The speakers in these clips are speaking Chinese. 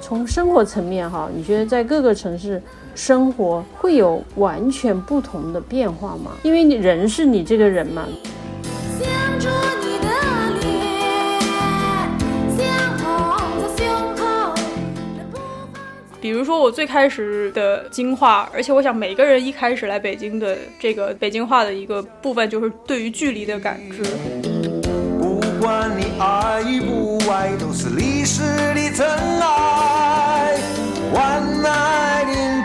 从生活层面哈，你觉得在各个城市生活会有完全不同的变化吗？因为你人是你这个人嘛，比如说我最开始的京话，而且我想每个人一开始来北京的这个北京话的一个部分，就是对于距离的感知。不管你爱与不爱，都是历史的尘埃。One night in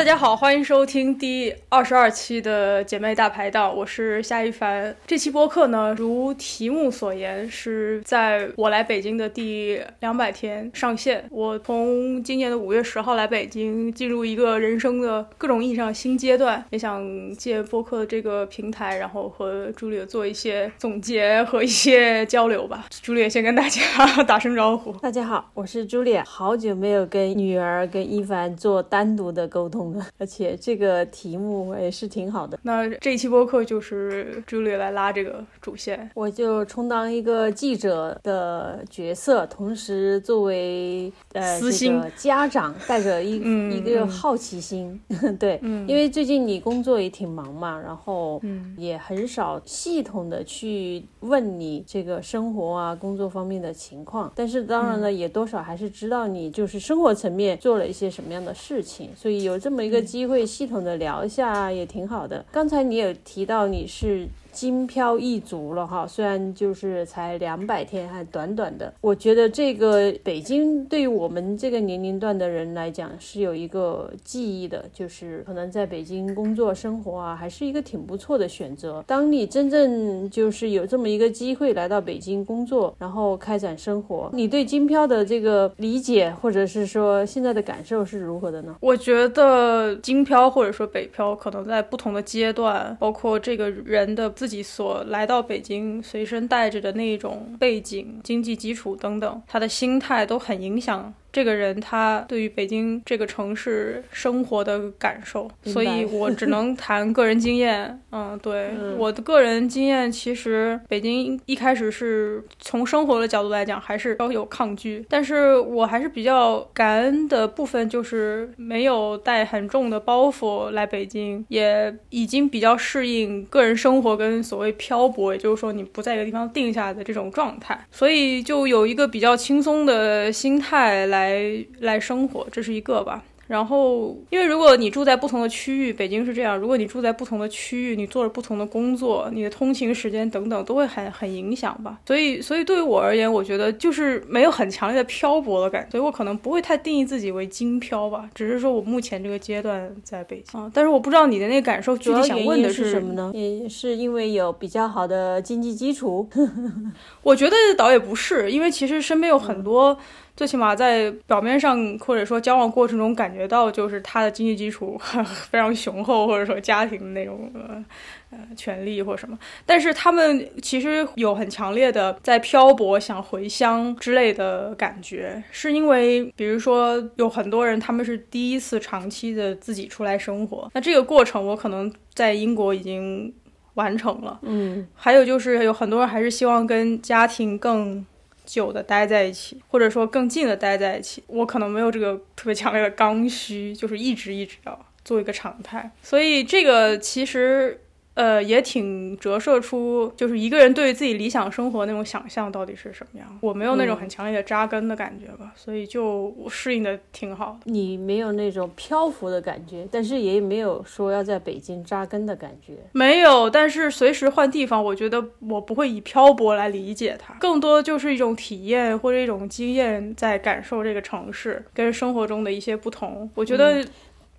大家好，欢迎收听第二十二期的姐妹大排档，我是夏一凡。这期播客呢，如题目所言，是在我来北京的第两百天上线。我从今年的五月十号来北京，进入一个人生的各种意义上新阶段，也想借播客这个平台，然后和朱莉做一些总结和一些交流吧。朱莉先跟大家打声招呼。大家好，我是朱莉，好久没有跟女儿跟一凡做单独的沟通了，而且这个题目也是挺好的。那这一期播客就是朱莉来拉这个主线。我就充当一个记者的角色，同时作为呃私心这个家长，带着一、嗯一个好奇心，对，嗯因为最近你工作也挺忙嘛，然后嗯也很少系统的去问你这个生活啊、工作方面的情况，但是当然呢，也多少还是知道你就是生活层面做了一些什么样的事情，所以有这么一个机会系统的聊一下也挺好的。刚才你也提到你是。京漂一族了哈，虽然就是才两百天，还短短的。我觉得这个北京对于我们这个年龄段的人来讲是有一个记忆的，就是可能在北京工作生活啊，还是一个挺不错的选择。当你真正就是有这么一个机会来到北京工作，然后开展生活，你对京漂的这个理解，或者是说现在的感受是如何的呢？我觉得京漂或者说北漂，可能在不同的阶段，包括这个人的自己所来到北京随身带着的那种背景、经济基础等等，他的心态都很影响。这个人他对于北京这个城市生活的感受，所以我只能 谈个人经验。嗯，对，嗯我的个人经验，其实北京一开始是从生活的角度来讲，还是稍有抗拒，但是我还是比较感恩的部分，就是没有带很重的包袱来北京，也已经比较适应个人生活跟所谓漂泊，也就是说你不在一个地方定下的这种状态，所以就有一个比较轻松的心态来来来生活，这是一个吧。然后，因为如果你住在不同的区域，北京是这样，如果你住在不同的区域，你做了不同的工作，你的通勤时间等等都会很很影响吧。所以，所以对于我而言，我觉得就是没有很强烈的漂泊的感觉，所以我可能不会太定义自己为京漂吧，只是说我目前这个阶段在北京啊。但是我不知道你的那个感受，具体想问的是什么呢？也是因为有比较好的经济基础。我觉得倒也不是，因为其实身边有嗯很多，最起码在表面上或者说交往过程中感觉到，就是他的经济基础 非常雄厚，或者说家庭的那种呃呃权利或什么。但是他们其实有很强烈的在漂泊、想回乡之类的感觉，是因为比如说有很多人他们是第一次长期的自己出来生活，那这个过程我可能在英国已经完成了。嗯，还有就是有很多人还是希望跟家庭更久的待在一起，或者说更近的待在一起。我可能没有这个特别强烈的刚需，就是一直一直要做一个常态。所以这个其实。呃，也挺折射出就是一个人对于自己理想生活那种想象到底是什么样。我没有那种很强烈的扎根的感觉吧，所以就适应的挺好的。你没有那种漂浮的感觉，但是也没有说要在北京扎根的感觉。没有，但是随时换地方，我觉得我不会以漂泊来理解它，更多就是一种体验或者一种经验，在感受这个城市跟生活中的一些不同。我觉得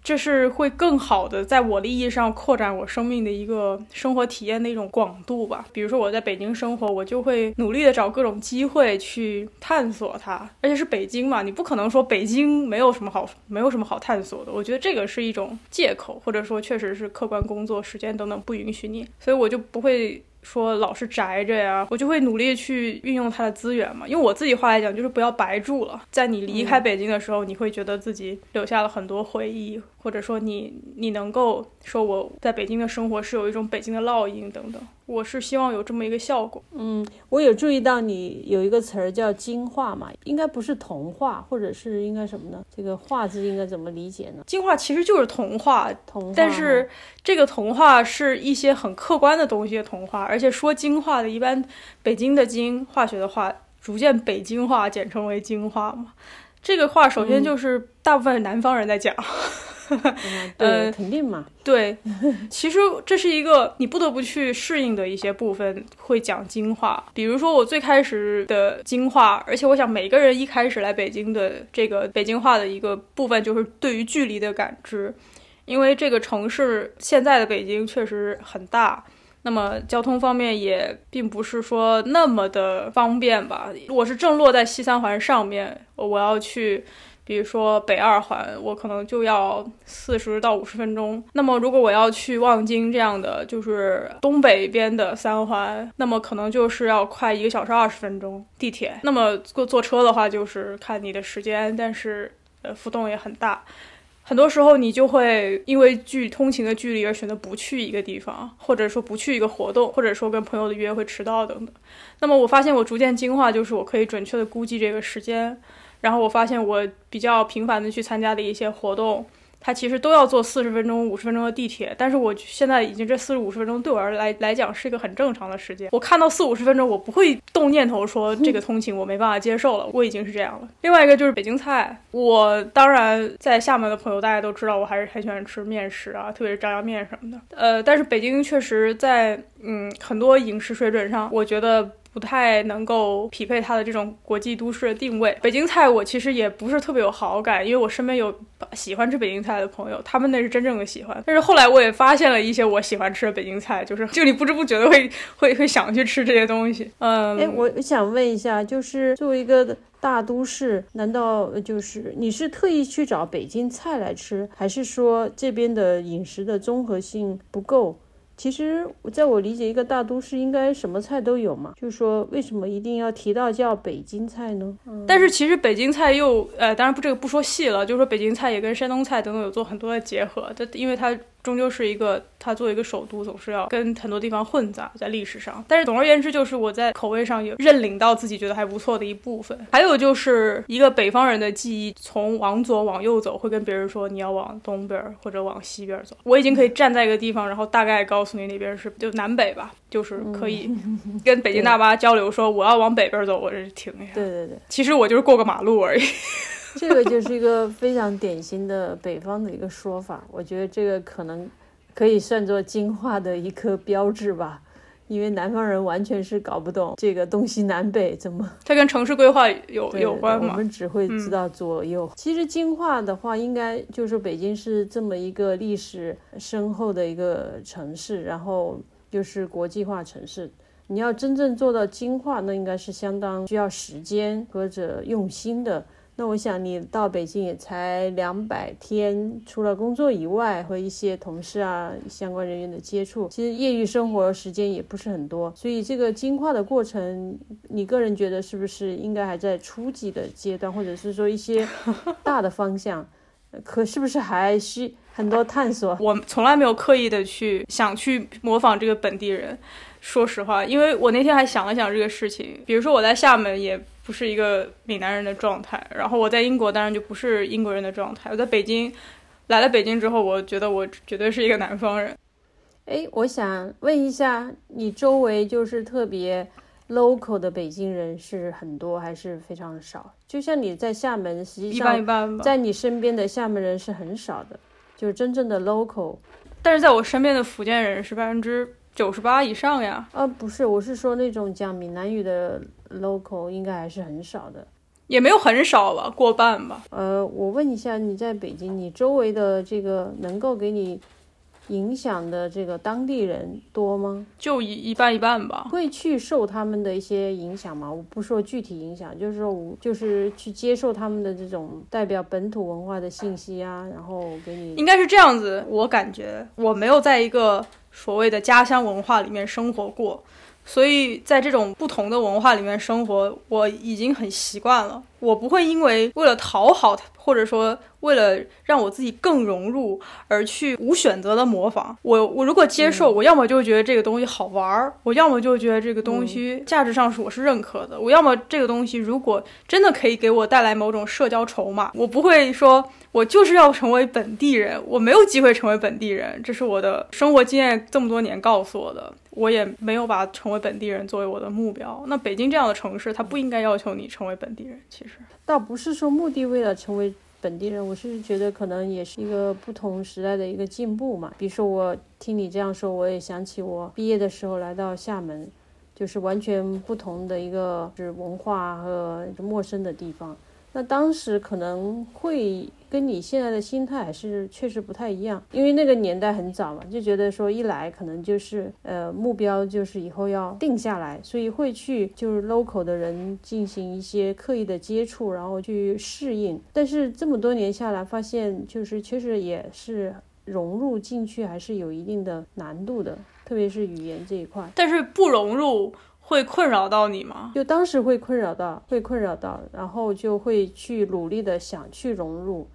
这是会更好的在我的意义上扩展我生命的一个生活体验的一种广度吧。比如说我在北京生活，我就会努力的找各种机会去探索它，而且是北京嘛，你不可能说北京没有什么好没有什么好探索的。我觉得这个是一种借口，或者说确实是客观工作时间等等不允许你，所以我就不会。说老是宅着呀，我就会努力去运用它的资源嘛。用我自己话来讲，就是不要白住了。在你离开北京的时候，你会觉得自己留下了很多回忆，或者说你你能够说我在北京的生活是有一种北京的烙印等等。我是希望有这么一个效果。嗯我有注意到你有一个词儿叫京话嘛，应该不是童话，或者是应该什么呢？这个“话”字应该怎么理解呢？京话其实就是童话，童话，但是这个童话是一些很客观的东西的童话，而且说京话的，一般北京的京化学的话，逐渐北京化，简称为京话嘛。这个话首先就是大部分南方人在讲，嗯 对，呃肯定嘛，对，其实这是一个你不得不去适应的一些部分，会讲京话。比如说我最开始的京话，而且我想每个人一开始来北京的这个北京话的一个部分，就是对于距离的感知，因为这个城市现在的北京确实很大。那么交通方面也并不是说那么的方便吧。我是正落在西三环上面，我要去比如说北二环，我可能就要四十到五十分钟。那么如果我要去望京这样的，就是东北边的三环，那么可能就是要快一个小时二十分钟地铁。那么坐坐车的话，就是看你的时间，但是呃浮动也很大。很多时候你就会因为距通勤的距离而选择不去一个地方，或者说不去一个活动，或者说跟朋友的约会迟到等等。那么我发现我逐渐进化，就是我可以准确的估计这个时间，然后我发现我比较频繁的去参加的一些活动，它其实都要坐四十分钟、五十分钟的地铁，但是我现在已经这四十五十分钟对我而来来讲是一个很正常的时间。我看到四五十分钟，我不会动念头说这个通勤我没办法接受了，我已经是这样了。另外一个就是北京菜，我当然在厦门的朋友大家都知道，我还是很喜欢吃面食啊，特别是炸酱面什么的。呃，但是北京确实在嗯很多饮食水准上，我觉得。不太能够匹配它的这种国际都市的定位。北京菜我其实也不是特别有好感，因为我身边有喜欢吃北京菜的朋友，他们那是真正的喜欢。但是后来我也发现了一些我喜欢吃的北京菜，就是就你不知不觉的会会 会想去吃这些东西。嗯，哎，我想问一下，就是作为一个大都市，难道就是你是特意去找北京菜来吃，还是说这边的饮食的综合性不够？其实，在我理解，一个大都市应该什么菜都有嘛。就是说，为什么一定要提到叫北京菜呢？但是其实北京菜又呃，当然不这个不说细了，就是说北京菜也跟山东菜等等有做很多的结合，它因为它终究是一个，它作为一个首都，总是要跟很多地方混杂在历史上。但是总而言之，就是我在口味上有认领到自己觉得还不错的一部分。还有就是一个北方人的记忆，从往左往右走，会跟别人说你要往东边儿或者往西边儿走。我已经可以站在一个地方，然后大概告诉你那边是就南北吧，就是可以 跟北京大巴交流说我要往北边走，我这停一下。对对对，其实我就是过个马路而已。这个就是一个非常典型的北方的一个说法。我觉得这个可能可以算作京化的一颗标志吧，因为南方人完全是搞不懂这个东西南北怎么 它跟城市规划有有关吗？我们只会知道左右。其实京化的话，应该就是北京是这么一个历史深厚的一个城市，然后又是国际化城市。你要真正做到京化，那应该是相当需要时间或者用心的。那我想你到北京也才两百天，除了工作以外和一些同事啊相关人员的接触，其实业余生活时间也不是很多，所以这个进化的过程，你个人觉得是不是应该还在初级的阶段，或者是说一些 大的方向，呃可是不是还需很多探索？我从来没有刻意的去想去模仿这个本地人。说实话，因为我那天还想了想这个事情，比如说我在厦门也不是一个闽南人的状态，然后我在英国当然就不是英国人的状态，我在北京来了北京之后，我觉得我绝对是一个南方人。哎，我想问一下，你周围就是特别 local 的北京人是很多还是非常少？就像你在厦门，实际一般一上般。在你身边的厦门人是很少的，就是真正的 local。但是在我身边的福建人是百分之九十八以上呀。呃，不是，我是说那种讲闽南语的 local 应该还是很少的。也没有很少吧，过半吧。呃，我问一下，你在北京，你周围的这个能够给你影响的这个当地人多吗？就一一半一半吧。会去受他们的一些影响吗？我不说具体影响，就是说我就是去接受他们的这种代表本土文化的信息啊，然后给你应该是这样子，我感觉我没有在一个所谓的家乡文化里面生活过，所以在这种不同的文化里面生活，我已经很习惯了。我不会因为为了讨好他，或者说为了让我自己更融入而去无选择的模仿。我我如果接受，我要么就觉得这个东西好玩儿，我要么就觉得这个东西价值上是我是认可的，我要么这个东西如果真的可以给我带来某种社交筹码，我不会说我就是要成为本地人，我没有机会成为本地人，这是我的生活经验这么多年告诉我的。我也没有把成为本地人作为我的目标。那北京这样的城市，它不应该要求你成为本地人。其实，倒不是说目的为了成为本地人，我是觉得可能也是一个不同时代的一个进步嘛。比如说我听你这样说，我也想起我毕业的时候来到厦门，就是完全不同的一个就是文化和陌生的地方。那当时可能会跟你现在的心态还是确实不太一样，因为那个年代很早嘛，就觉得说一来可能就是呃目标就是以后要定下来，所以会去就是 local 的人进行一些刻意的接触，然后去适应。但是这么多年下来，发现就是确实也是融入进去还是有一定的难度的，特别是语言这一块。但是不融入会困扰到你吗？就当时会困扰到，会困扰到，然后就会去努力的想去融入，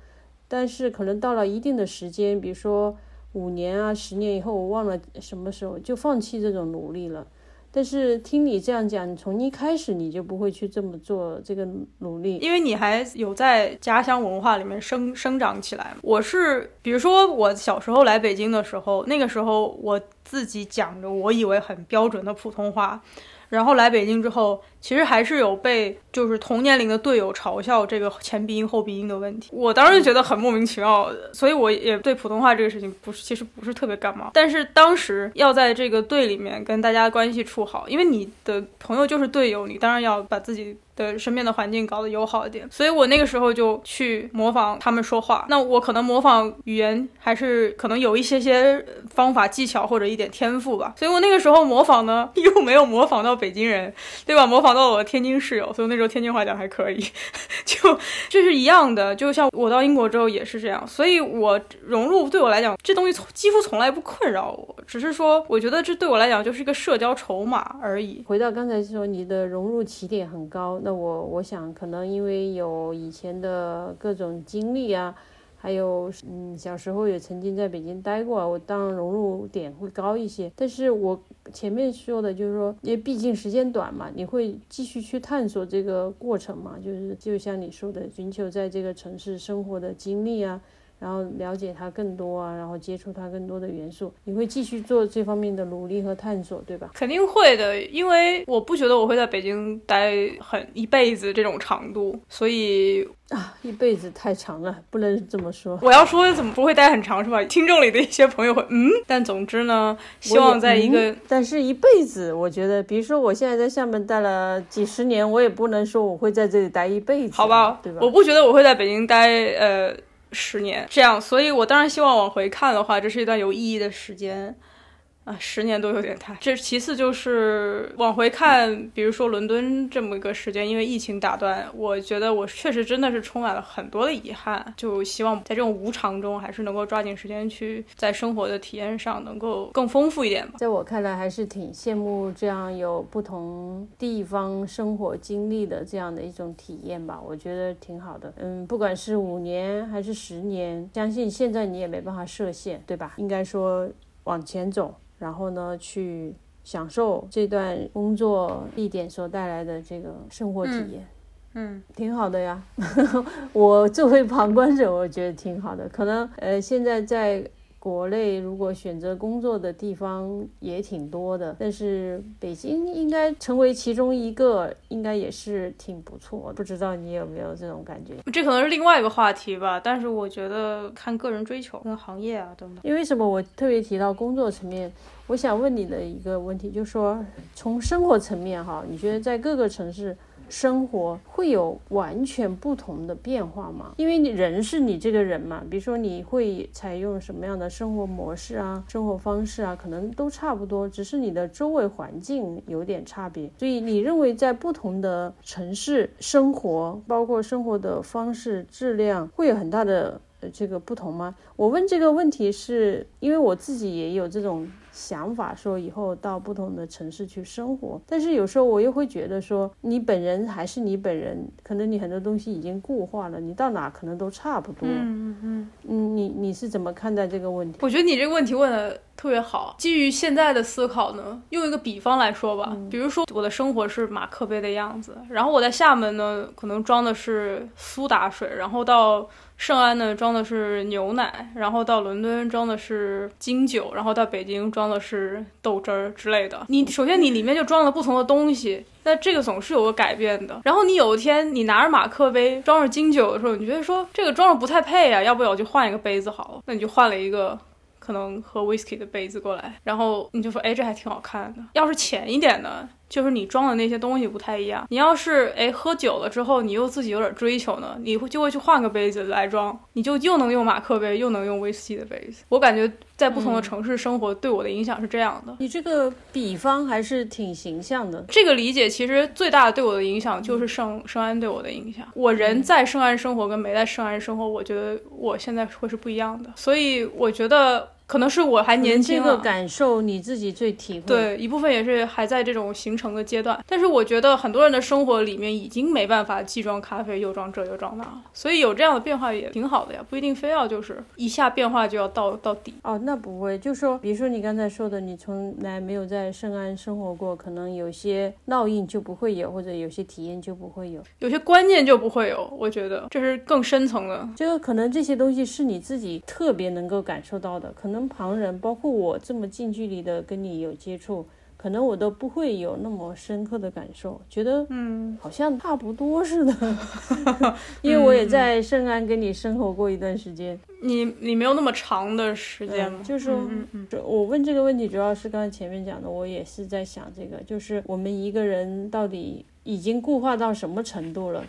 但是可能到了一定的时间，比如说五年啊、十年以后，我忘了什么时候就放弃这种努力了。但是听你这样讲，从一开始你就不会去这么做这个努力，因为你还有在家乡文化里面生生长起来。我是，比如说我小时候来北京的时候，那个时候我自己讲着我以为很标准的普通话。然后来北京之后，其实还是有被就是同年龄的队友嘲笑这个前鼻音后鼻音的问题。我当时觉得很莫名其妙，所以我也对普通话这个事情不是其实不是特别感冒。但是当时要在这个队里面跟大家关系处好，因为你的朋友就是队友，你当然要把自己。的身边的环境搞得友好一点，所以我那个时候就去模仿他们说话。那我可能模仿语言还是可能有一些些方法技巧或者一点天赋吧。所以我那个时候模仿呢，又没有模仿到北京人，对吧？模仿到我天津室友，所以那时候天津话讲还可以，就这是一样的。就像我到英国之后也是这样，所以我融入对我来讲，这东西从几乎从来不困扰我，只是说我觉得这对我来讲就是一个社交筹码而已。回到刚才说你的融入起点很高。那我我想可能因为有以前的各种经历啊，还有嗯小时候也曾经在北京待过，我当然融入点会高一些。但是我前面说的就是说，因为毕竟时间短嘛，你会继续去探索这个过程嘛，就是就像你说的，寻求在这个城市生活的经历啊。然后了解它更多啊，然后接触它更多的元素，你会继续做这方面的努力和探索，对吧？肯定会的，因为我不觉得我会在北京待很一辈子这种长度，所以啊，一辈子太长了，不能这么说。我要说怎么不会待很长是吧？听众里的一些朋友会嗯，但总之呢，希望在一个，嗯但是一辈子，我觉得，比如说我现在在厦门待了几十年，我也不能说我会在这里待一辈子，好吧，对吧？我不觉得我会在北京待呃十年这样，所以我当然希望往回看的话，这是一段有意义的时间。啊，十年都有点太。这其次就是往回看，比如说伦敦这么一个时间，因为疫情打断，我觉得我确实真的是充满了很多的遗憾。就希望在这种无常中，还是能够抓紧时间去在生活的体验上能够更丰富一点吧。在我看来，还是挺羡慕这样有不同地方生活经历的这样的一种体验吧，我觉得挺好的。嗯，不管是五年还是十年，相信现在你也没办法设限，对吧？应该说往前走，然后呢，去享受这段工作地点所带来的这个生活体验。嗯，挺好的呀。我作为旁观者，我觉得挺好的。可能呃，现在在国内如果选择工作的地方也挺多的，但是北京应该成为其中一个，应该也是挺不错的。不知道你有没有这种感觉？这可能是另外一个话题吧，但是我觉得看个人追求跟行业啊等等。因为什么？我特别提到工作层面，我想问你的一个问题，就是说从生活层面哈，你觉得在各个城市生活会有完全不同的变化吗？因为你人是你这个人嘛，比如说你会采用什么样的生活模式啊、生活方式啊，可能都差不多，只是你的周围环境有点差别。所以你认为在不同的城市生活，包括生活的方式、质量，会有很大的呃这个不同吗？我问这个问题是因为我自己也有这种想法，说以后到不同的城市去生活。但是有时候我又会觉得说，你本人还是你本人，可能你很多东西已经固化了，你到哪可能都差不多。嗯嗯，嗯，你你是怎么看待这个问题？我觉得你这个问题问的特别好。基于现在的思考呢，用一个比方来说吧，比如说我的生活是马克杯的样子，然后我在厦门呢，可能装的是苏打水，然后到圣安呢装的是牛奶，然后到伦敦装的是金酒，然后到北京装的是豆汁儿之类的。你首先你里面就装了不同的东西。那这个总是有个改变的。然后你有一天你拿着马克杯装着金酒的时候，你觉得说这个装着不太配啊，要不要我就换一个杯子好了？那你就换了一个可能喝 whisky 的杯子过来，然后你就说，哎，这还挺好看的。要是浅一点的，就是你装的那些东西不太一样。你要是哎喝酒了之后，你又自己有点追求呢，你会就会去换个杯子来装，你就又能用马克杯，又能用威士忌的杯子。我感觉在不同的城市生活对我的影响是这样的。你这个比方还是挺形象的。这个理解其实最大的对我的影响就是圣圣安对我的影响。我人在圣安生活跟没在圣安生活，我觉得我现在会是不一样的。所以我觉得可能是我还年轻啊，这个感受你自己最体会。，对，一部分也是还在这种形成的阶段。但是我觉得很多人的生活里面已经没办法既装咖啡又装这又装那了，所以有这样的变化也挺好的呀，不一定非要就是一下变化就要到到底。哦，那不会，就说，比如说你刚才说的，你从来没有在圣安生活过，可能有些烙印就不会有，或者有些体验就不会有。有些观念就不会有，我觉得这是更深层的。这个可能这些东西是你自己特别能够感受到的，可能旁人，包括我这么近距离的跟你有接触，可能我都不会有那么深刻的感受，觉得嗯，好像差不多似的。因为我也在圣安跟你生活过一段时间，你你没有那么长的时间吗？就是说嗯嗯我问这个问题，主要是刚才前面讲的，我也是在想这个，就是我们一个人到底已经固化到什么程度了，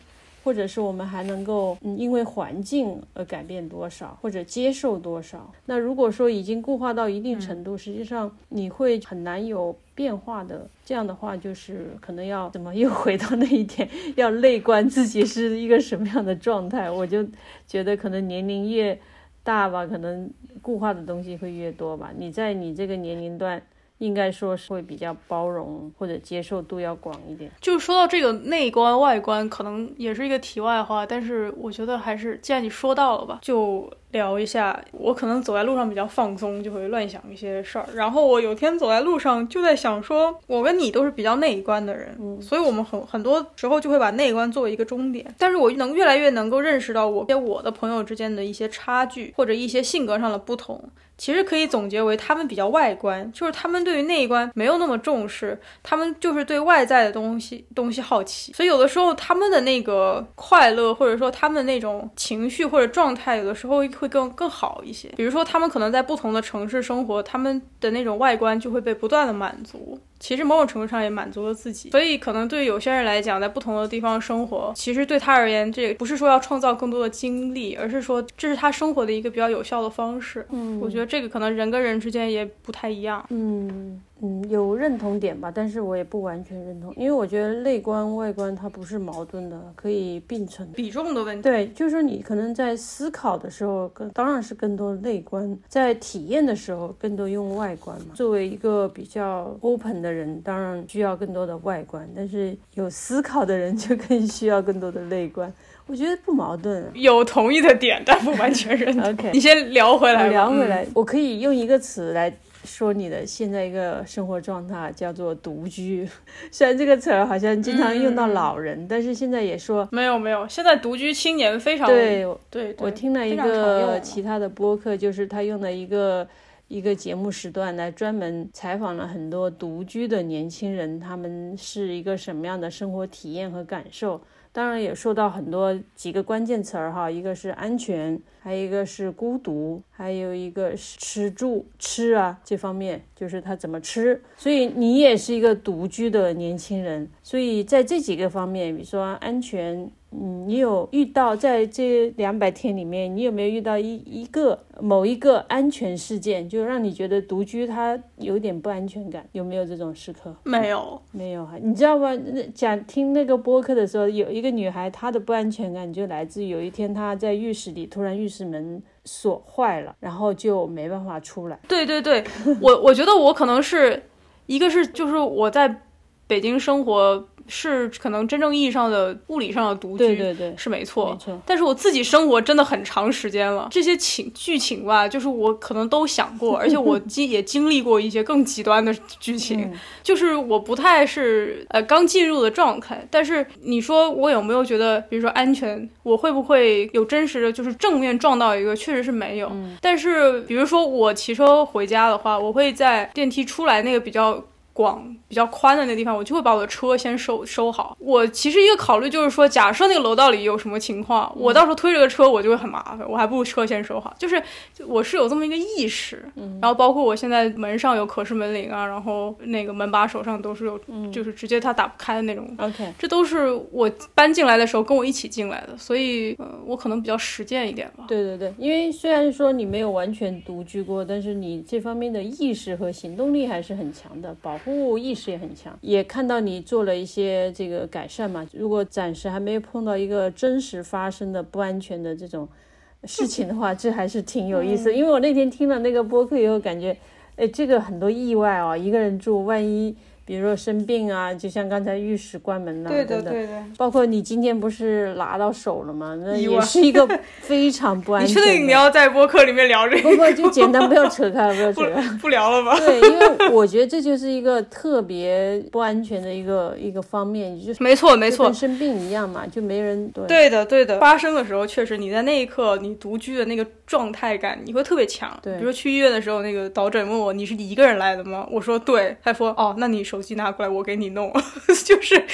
或者是我们还能够嗯因为环境而改变多少，或者接受多少？那如果说已经固化到一定程度，实际上你会很难有变化的。这样的话，就是可能要怎么又回到那一点，要内观自己是一个什么样的状态。我就觉得可能年龄越大吧，可能固化的东西会越多吧。你在你这个年龄段，应该说是会比较包容或者接受度要广一点。就说到这个内观外观，可能也是一个题外话，但是我觉得还是既然你说到了吧，就聊一下。我可能走在路上比较放松，就会乱想一些事儿。然后我有天走在路上，就在想说，我跟你都是比较内观的人，所以我们很很多时候就会把内观作为一个终点。但是我能越来越能够认识到我跟我的朋友之间的一些差距，或者一些性格上的不同。其实可以总结为他们比较外观，就是他们对于内观没有那么重视，他们就是对外在的东西东西好奇，所以有的时候他们的那个快乐或者说他们的那种情绪或者状态，有的时候会更更好一些。比如说他们可能在不同的城市生活，他们的那种外观就会被不断的满足。其实某种程度上也满足了自己，所以可能对有些人来讲，在不同的地方生活，其实对他而言，这不是说要创造更多的经历，而是说这是他生活的一个比较有效的方式。嗯我觉得这个可能人跟人之间也不太一样。嗯嗯，有认同点吧，但是我也不完全认同，因为我觉得内观外观它不是矛盾的，可以并存。比重的问题，对，就是说你可能在思考的时候，更当然是更多内观；在体验的时候，更多用外观嘛。作为一个比较 open 的人，当然需要更多的外观，但是有思考的人就更需要更多的内观。我觉得不矛盾啊。有同意的点，但不完全认同。OK 你先聊回来，聊回来，嗯我可以用一个词来说你的现在一个生活状态，叫做独居。虽然这个词儿好像经常用到老人，但是现在也说，没有没有，现在独居青年非常对对，对我听了一个其他的播客，就是他用了一个一个节目时段来专门采访了很多独居的年轻人，他们是一个什么样的生活体验和感受。当然也说到很多几个关键词儿哈，一个是安全，还有一个是孤独，还有一个是吃住吃啊这方面，就是他怎么吃。所以你也是一个独居的年轻人，所以在这几个方面，比如说安全、嗯，你有遇到在这两百天里面，你有没有遇到一一个某一个安全事件，就让你觉得独居它有点不安全感？有没有这种时刻？没有，没有哈，你知道吗？那讲听那个播客的时候，有一个女孩，她的不安全感就来自于有一天她在浴室里，突然浴室门锁坏了，然后就没办法出来。对对对，我我觉得我可能是一个是就是我在北京生活是可能真正意义上的物理上的独居，对对对，是没错。没错。但是我自己生活真的很长时间了，这些情剧情吧，就是我可能都想过，而且我经也经历过一些更极端的剧情，嗯就是我不太是呃刚进入的状态。但是你说我有没有觉得，比如说安全，我会不会有真实的就是正面撞到一个，确实是没有。但是比如说我骑车回家的话，我会在电梯出来那个比较。广比较宽的那个地方，我就会把我的车先收收好。我其实一个考虑就是说，假设那个楼道里有什么情况，我到时候推这个车我就会很麻烦，我还不如车先收好。就是我是有这么一个意识，然后包括我现在门上有可视门铃啊，然后那个门把手上都是有，就是直接它打不开的那种。OK，这都是我搬进来的时候跟我一起进来的，所以呃，我可能比较实践一点吧。对对对，因为虽然说你没有完全独居过，但是你这方面的意识和行动力还是很强的，保护意识也很强。也看到你做了一些这个改善嘛。如果暂时还没有碰到一个真实发生的不安全的这种事情的话，这还是挺有意思。因为我那天听了那个播客以后，感觉，哎，这个很多意外哦，一个人住，万一。比如说生病啊，就像刚才浴室关门呐、对对的。包括你今天不是拿到手了吗？那也是一个非常不安你全的。确定你要在播客里面聊这个？不不，就简单，不要扯开，不要扯开。不聊了吧？对，因为我觉得这就是一个特别不安全的一个一个方面，就是没错，没错就跟，生病一样嘛，就没人对对的，对的。发生的时候，确实你在那一刻，你独居的那个状态感，你会特别强。对比如说去医院的时候，那个导诊问我你是一个人来的吗？我说对，他说哦，那你手手机拿过来，我给你弄，就是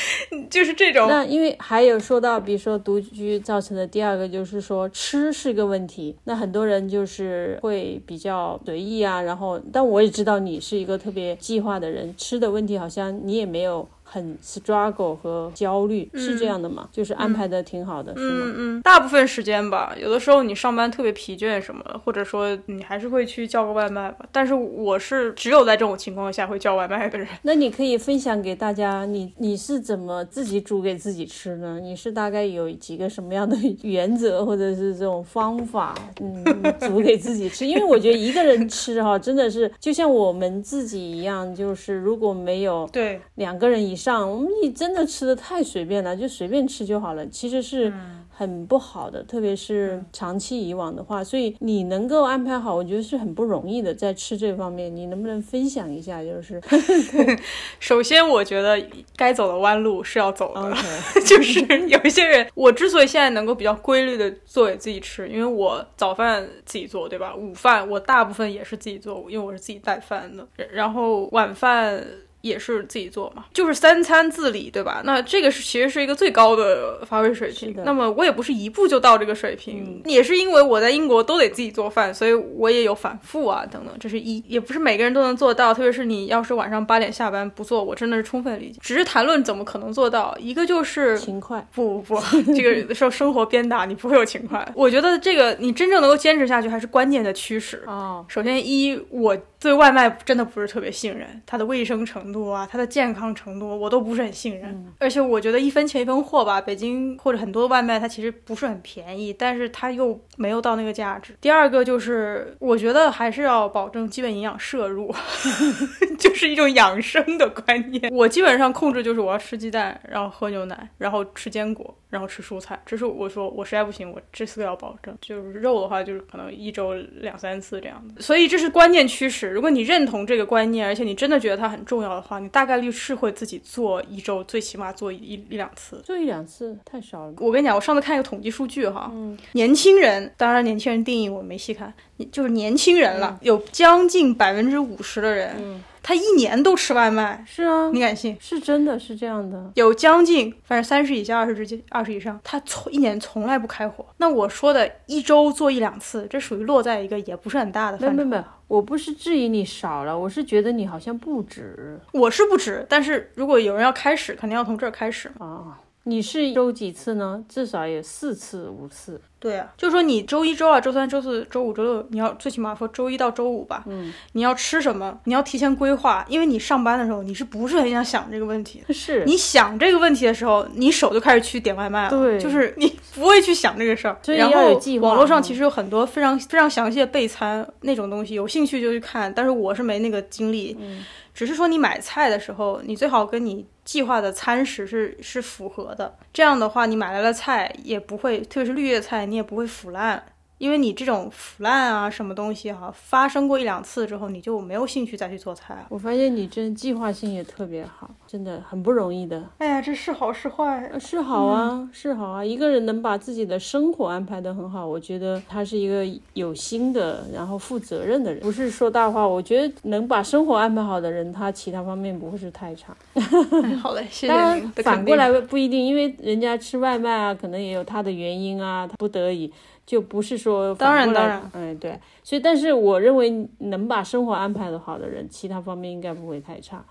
就是这种。那因为还有说到，比如说独居造成的第二个就是说吃是个问题，那很多人就是会比较随意啊，然后但我也知道你是一个特别计划的人，吃的问题好像你也没有很 struggle 和焦虑，是这样的吗？就是安排的挺好的，是吗？嗯嗯，大部分时间吧，有的时候你上班特别疲倦什么的，或者说你还是会去叫个外卖吧。但是我是只有在这种情况下会叫外卖的人。那你可以分享给大家，你你是怎么自己煮给自己吃呢？你是大概有几个什么样的原则或者是这种方法，嗯，煮给自己吃？因为我觉得一个人吃哈，真的是就像我们自己一样，就是如果没有对，两个人以上，我们你真的吃的太随便了，就随便吃就好了，其实是很不好的，特别是长期以往的话，所以你能够安排好，我觉得是很不容易的，在吃这方面，你能不能分享一下？就是 首先我觉得该走的弯路是要走的。就是有一些人，我之所以现在能够比较规律的做给自己吃，因为我早饭自己做，对吧？午饭我大部分也是自己做，因为我是自己带饭的，然后晚饭。也是自己做嘛，就是三餐自理，对吧？那这个是其实是一个最高的发挥水平那么我也不是一步就到这个水平，也是因为我在英国都得自己做饭，所以我也有反复啊等等，这是一，也不是每个人都能做到。特别是你要是晚上八点下班不做，我真的是充分理解。只是谈论怎么可能做到，一个就是勤快。不不不，这个有的时候生活鞭打你不会有勤快。我觉得这个你真正能够坚持下去，还是关键的驱使。哦，首先一，我对外卖真的不是特别信任，它的卫生程度啊，它的健康程度我都不是很信任。而且我觉得一分钱一分货吧，北京或者很多外卖它其实不是很便宜，但是它又没有到那个价值。第二个就是我觉得还是要保证基本营养摄入，就是一种养生的观念。我基本上控制就是我要吃鸡蛋，然后喝牛奶，然后吃坚果，然后吃蔬菜。这是我说我实在不行，我这四个要保证。就是肉的话，就是可能一周两三次这样的。所以这是关键驱使。如果你认同这个观念，而且你真的觉得它很重要的话，你大概率是会自己做一周，最起码做一一一两次。做一两次太少了。我跟你讲，我上次看一个统计数据哈，年轻人，当然年轻人定义我没细看，就是年轻人了，有将近百分之五十的人，他一年都吃外卖，是啊，你敢信？是真的是这样的。有将近，反正三十以下、二十之间、二十以上，他从一年从来不开火。那我说的一周做一两次，这属于落在一个也不是很大的范畴。没没没，我不是质疑你少了，我是觉得你好像不止我是不止，但是如果有人要开始，肯定要从这儿开始嘛。啊。你是周几次呢？至少有四次、五次。对啊，就是说你周一周二周三周四周五周六，你要最起码说周一到周五吧，嗯，你要吃什么，你要提前规划，因为你上班的时候你是不是很想想这个问题？是你想这个问题的时候，你手就开始去点外卖了，对就是你不会去想这个事儿。所以然后要有计划网络上嗯其实有很多非常非常详细的备餐那种东西，有兴趣就去看，但是我是没那个精力。嗯只是说你买菜的时候，你最好跟你计划的餐食是是符合的，这样的话你买来的菜也不会，特别是绿叶菜，你也不会腐烂。因为你这种腐烂啊，什么东西哈、发生过一两次之后，你就没有兴趣再去做菜了。我发现你真计划性也特别好，真的很不容易的。哎呀，这是好是坏？呃是好啊，是好啊。一个人能把自己的生活安排得很好，我觉得他是一个有心的，然后负责任的人，不是说大话。我觉得能把生活安排好的人，他其他方面不会是太差。哎 好嘞，谢谢当然您反过来不一定，因为人家吃外卖啊，可能也有他的原因啊，他不得已。就不是说当然当然嗯对，所以但是我认为能把生活安排的好的人，其他方面应该不会太差。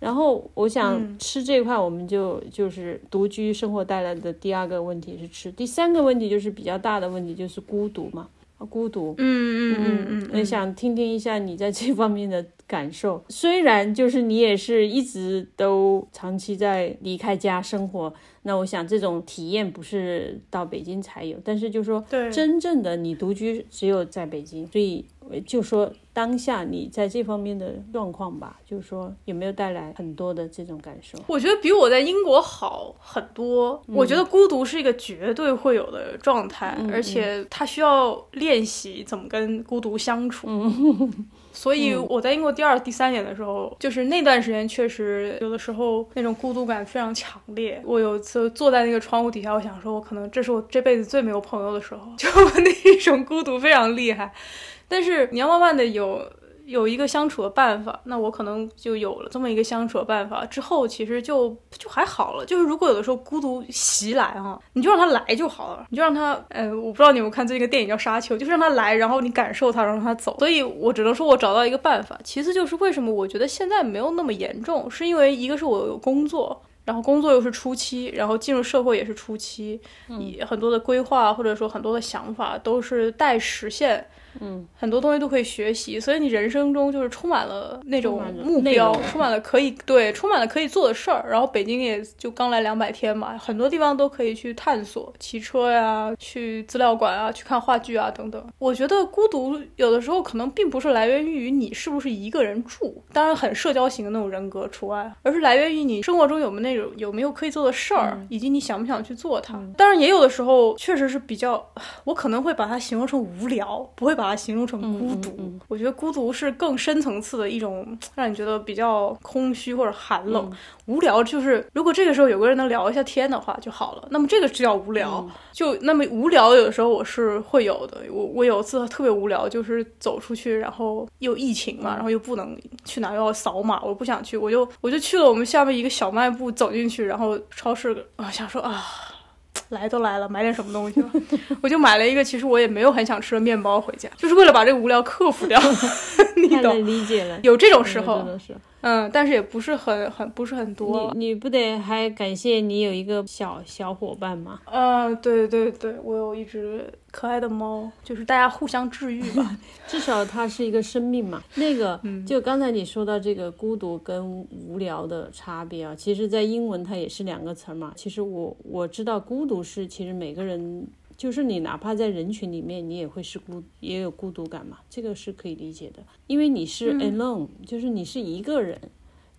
然后我想嗯吃这一块，我们就就是独居生活带来的第二个问题是吃，第三个问题就是比较大的问题就是孤独嘛，啊孤独。嗯嗯嗯嗯我想听听一下你在这方面的感受。虽然就是你也是一直都长期在离开家生活，那我想这种体验不是到北京才有，但是就说对真正的你独居只有在北京，所以呃就说当下你在这方面的状况吧，就是说有没有带来很多的这种感受？我觉得比我在英国好很多。我觉得孤独是一个绝对会有的状态，而且它需要练习怎么跟孤独相处。所以我在英国第二、第三年的时候，就是那段时间确实有的时候那种孤独感非常强烈。我有一次坐在那个窗户底下，我想说，我可能这是我这辈子最没有朋友的时候，就那种孤独非常厉害。但是你要慢慢的有有一个相处的办法，那我可能就有了这么一个相处的办法。之后其实就就还好了。就是如果有的时候孤独袭来哈，你就让他来就好了，你就让他，呃，我不知道你有没有看最近一个电影叫《沙丘》，就是让他来，然后你感受他，然后让他走。所以我只能说我找到一个办法。其次就是为什么我觉得现在没有那么严重，是因为一个是我有工作。然后工作又是初期，然后进入社会也是初期，也很多的规划或者说很多的想法都是待实现，嗯，很多东西都可以学习，所以你人生中就是充满了那种目标充满了可以对，充满了可以做的事儿。然后北京也就刚来两百天嘛，很多地方都可以去探索，骑车呀，去资料馆啊，去看话剧啊等等。我觉得孤独有的时候可能并不是来源于你是不是一个人住，当然很社交型的那种人格除外，而是来源于你生活中有没有那种有没有可以做的事儿，以及你想不想去做它。当然也有的时候确实是比较，我可能会把它形容成无聊，不会把它形容成孤独。我觉得孤独是更深层次的一种，让你觉得比较空虚或者寒冷。无聊就是，如果这个时候有个人能聊一下天的话就好了。那么这个就叫无聊，就那么无聊，有的时候我是会有的。我我有一次特别无聊，就是走出去，然后又疫情嘛，然后又不能去哪，又要扫码，我不想去，我就我就去了我们下面一个小卖部，走进去，然后超市啊，想说啊。来都来了，买点什么东西吧？我就买了一个，其实我也没有很想吃的面包回家，就是为了把这个无聊克服掉。你懂？理解了，有这种时候。嗯，但是也不是很很不是很多。你你不得还感谢你有一个小小伙伴吗？呃，对对对，我有一只可爱的猫，就是大家互相治愈吧。至少它是一个生命嘛。那个，嗯就刚才你说到这个孤独跟无聊的差别啊，其实，在英文它也是两个词儿嘛。其实我我知道孤独是，其实每个人。就是你哪怕在人群里面，你也会是孤，也有孤独感嘛，这个是可以理解的，因为你是 alone，、就是你是一个人，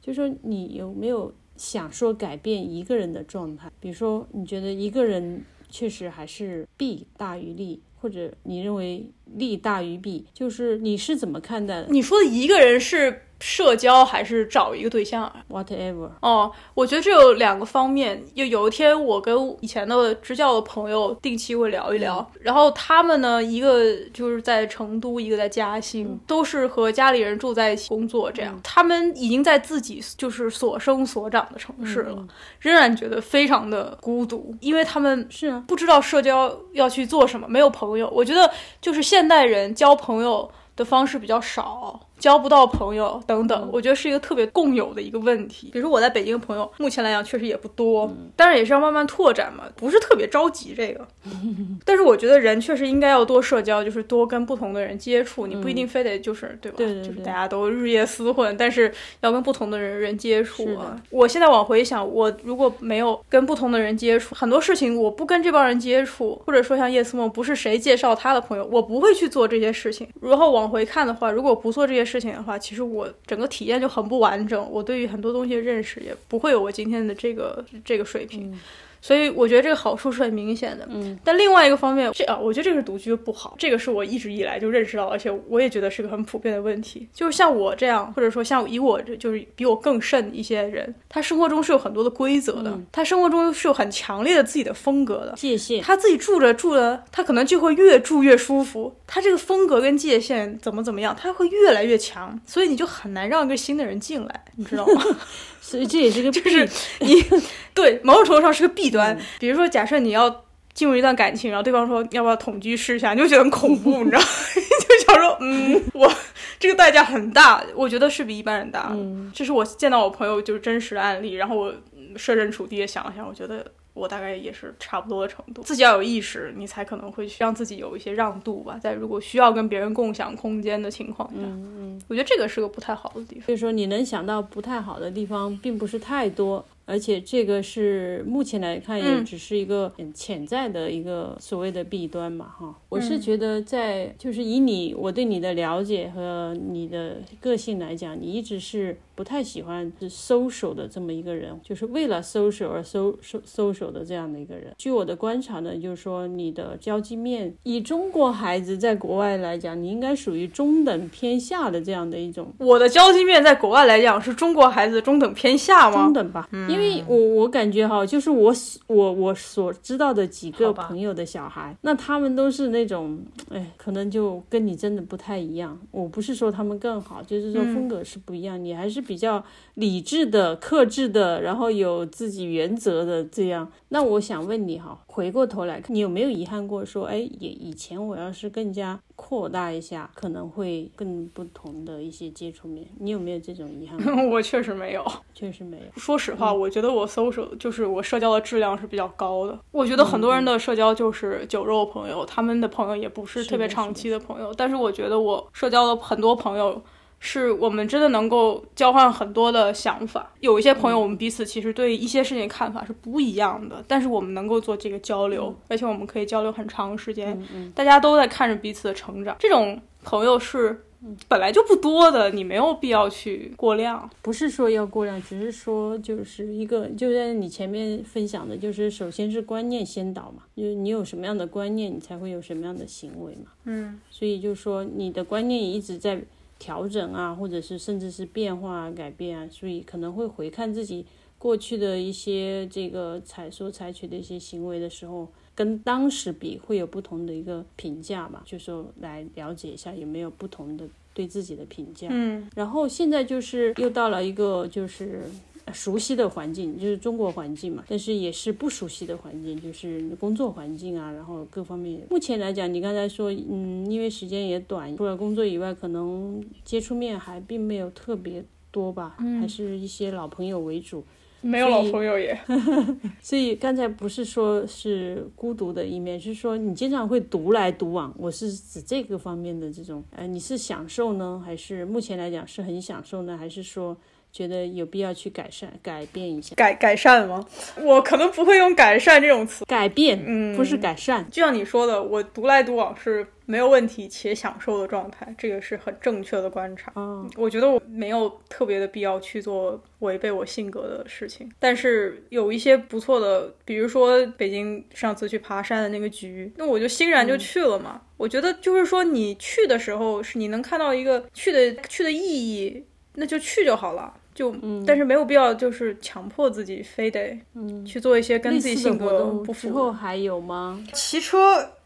就说你有没有想说改变一个人的状态？比如说，你觉得一个人确实还是弊大于利，或者你认为利大于弊，就是你是怎么看待的？你说的一个人是社交还是找一个对象啊？？Whatever，哦，我觉得这有两个方面。有有一天，我跟以前的支教的朋友定期会聊一聊，然后他们呢，一个就是在成都，一个在嘉兴，都是和家里人住在一起工作，这样、他们已经在自己就是所生所长的城市了，仍然觉得非常的孤独，因为他们是啊，不知道社交要去做什么，没有朋友。我觉得就是现代人交朋友的方式比较少，交不到朋友等等，我觉得是一个特别共有的一个问题。比如说我在北京的朋友，目前来讲确实也不多，但是也是要慢慢拓展嘛，不是特别着急这个。但是我觉得人确实应该要多社交，就是多跟不同的人接触，你不一定非得就是对吧？对对对就是大家都日夜厮混，但是要跟不同的人人接触啊。我现在往回想，我如果没有跟不同的人接触，很多事情我不跟这帮人接触，或者说像叶思梦不是谁介绍他的朋友，我不会去做这些事情。然后往回看的话，如果不做这些事事情的话，其实我整个体验就很不完整，我对于很多东西的认识也不会有我今天的这个这个水平。所以我觉得这个好处是很明显的，嗯，但另外一个方面，这啊，我觉得这个是独居不好，这个是我一直以来就认识到，而且我也觉得是个很普遍的问题。就是像我这样，或者说像以我这就是比我更甚一些人，他生活中是有很多的规则的，他生活中是有很强烈的自己的风格的，界限，他自己住着住着，他可能就会越住越舒服。他这个风格跟界限怎么怎么样，他会越来越强，所以你就很难让一个新的人进来，你知道吗？所以这也是个就是你 对某种程度上是个弊端。比如说，假设你要进入一段感情，然后对方说要不要同居试一下，你就觉得很恐怖，你知道吗？就想说，嗯，我这个代价很大，我觉得是比一般人大的。这是我见到我朋友就是真实的案例，然后我嗯设身处地的想了想，我觉得。我大概也是差不多的程度，自己要有意识，你才可能会去让自己有一些让渡吧。在如果需要跟别人共享空间的情况下，嗯我觉得这个是个不太好的地方。所以说你能想到不太好的地方并不是太多，而且这个是目前来看也嗯只是一个很潜在的一个所谓的弊端嘛，哈。我嗯是觉得在就是以你我对你的了解和你的个性来讲，你一直是不太喜欢是 social 的这么一个人，就是为了 social 而 so so social 的这样的一个人。据我的观察呢，就是说你的交际面，以中国孩子在国外来讲，你应该属于中等偏下的这样的一种我的交际面在国外来讲是中国孩子中等偏下吗？中等吧，因为我我感觉哈，就是我所我我所知道的几个朋友的小孩，那他们都是那种，哎，可能就跟你真的不太一样。我不是说他们更好，就是说风格是不一样，你还是比较理智的、克制的，然后有自己原则的这样。那我想问你哈，回过头来看，你有没有遗憾过说，哎，也以前我要是更加扩大一下，可能会更不同的一些接触面，你有没有这种遗憾？我确实没有。确实没有。说实话，我觉得我 social 就是我社交的质量是比较高的。我觉得很多人的社交就是酒肉朋友，他们的朋友也不是特别长期的朋友。但是我觉得我社交的很多朋友。是我们真的能够交换很多的想法，有一些朋友，我们彼此其实对一些事情看法是不一样的，但是我们能够做这个交流，而且我们可以交流很长时间，大家都在看着彼此的成长，这种朋友是本来就不多的，你没有必要去过量。不是说要过量，只是说就是一个，就像你前面分享的，就是首先是观念先导嘛，就是你有什么样的观念，你才会有什么样的行为嘛。嗯，所以就是说你的观念一直在调整啊，或者是甚至是变化啊、改变啊，所以可能会回看自己过去的一些这个采所采取的一些行为的时候。跟当时比会有不同的一个评价吧，就说来了解一下有没有不同的对自己的评价。嗯，然后现在就是又到了一个就是熟悉的环境，就是中国环境嘛，但是也是不熟悉的环境，就是工作环境啊，然后各方面。目前来讲，你刚才说，嗯，因为时间也短，除了工作以外，可能接触面还并没有特别多吧，还是一些老朋友为主。没有老朋友也。所以刚才不是说是孤独的一面，是说你经常会独来独往。我是指这个方面的这种，呃，你是享受呢，还是目前来讲是很享受呢，还是说觉得有必要去改善、改变一下？改改善吗？我可能不会用改善这种词。改变，嗯不是改善。就像你说的，我独来独往是没有问题且享受的状态，这个是很正确的观察。哦，我觉得我没有特别的必要去做违背我性格的事情，但是有一些不错的，比如说北京上次去爬山的那个局，那我就欣然就去了嘛。我觉得就是说你去的时候是你能看到一个去的去的意义，那就去就好了。就，但是没有必要就是强迫自己非得去做一些跟自己性格不符之。后还有吗？骑车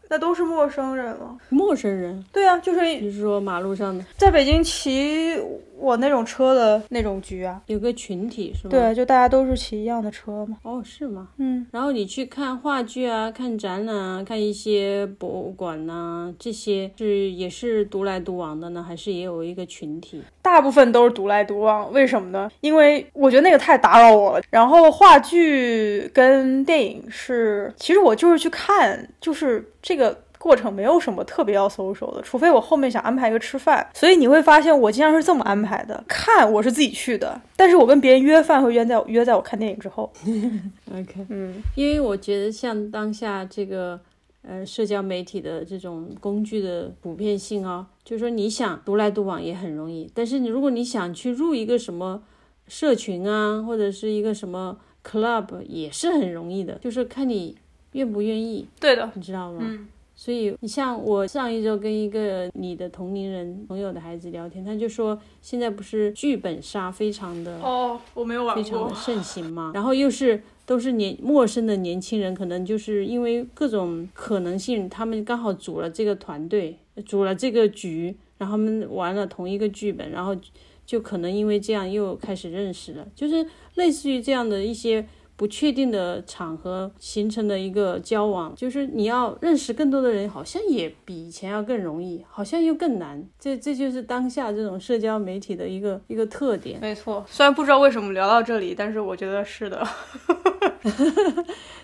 那都是陌生人了。陌生人，对啊，就是你是说马路上的，在北京骑，我那种车的那种局啊。有个群体是吗？对，，就大家都是骑一样的车嘛。哦，是吗？嗯，然后你去看话剧啊，看展览啊，看一些博物馆呐、这些是也是独来独往的呢，还是也有一个群体？大部分都是独来独往，为什么呢？因为我觉得那个太打扰我了。然后话剧跟电影是，其实我就是去看，就是这个。过程没有什么特别要 social 的，除非我后面想安排一个吃饭，所以你会发现我经常是这么安排的：看我是自己去的，但是我跟别人约饭会约在约在我看电影之后。OK，嗯，因为我觉得像当下这个呃社交媒体的这种工具的普遍性哦，就是说你想独来独往也很容易，但是你如果你想去入一个什么社群啊，或者是一个什么 club 也是很容易的，就是看你愿不愿意，对的，你知道吗？嗯所以你像我上一周跟一个你的同龄人朋友的孩子聊天，他就说现在不是剧本杀非常的哦，我没有玩非常的盛行嘛，然后又是都是年陌生的年轻人，可能就是因为各种可能性，他们刚好组了这个团队，组了这个局，然后他们玩了同一个剧本，然后就可能因为这样又开始认识了，就是类似于这样的一些。不确定的场合形成的一个交往，就是你要认识更多的人，好像也比以前要更容易，好像又更难。这这就是当下这种社交媒体的一个一个特点。没错，虽然不知道为什么聊到这里，但是我觉得是的。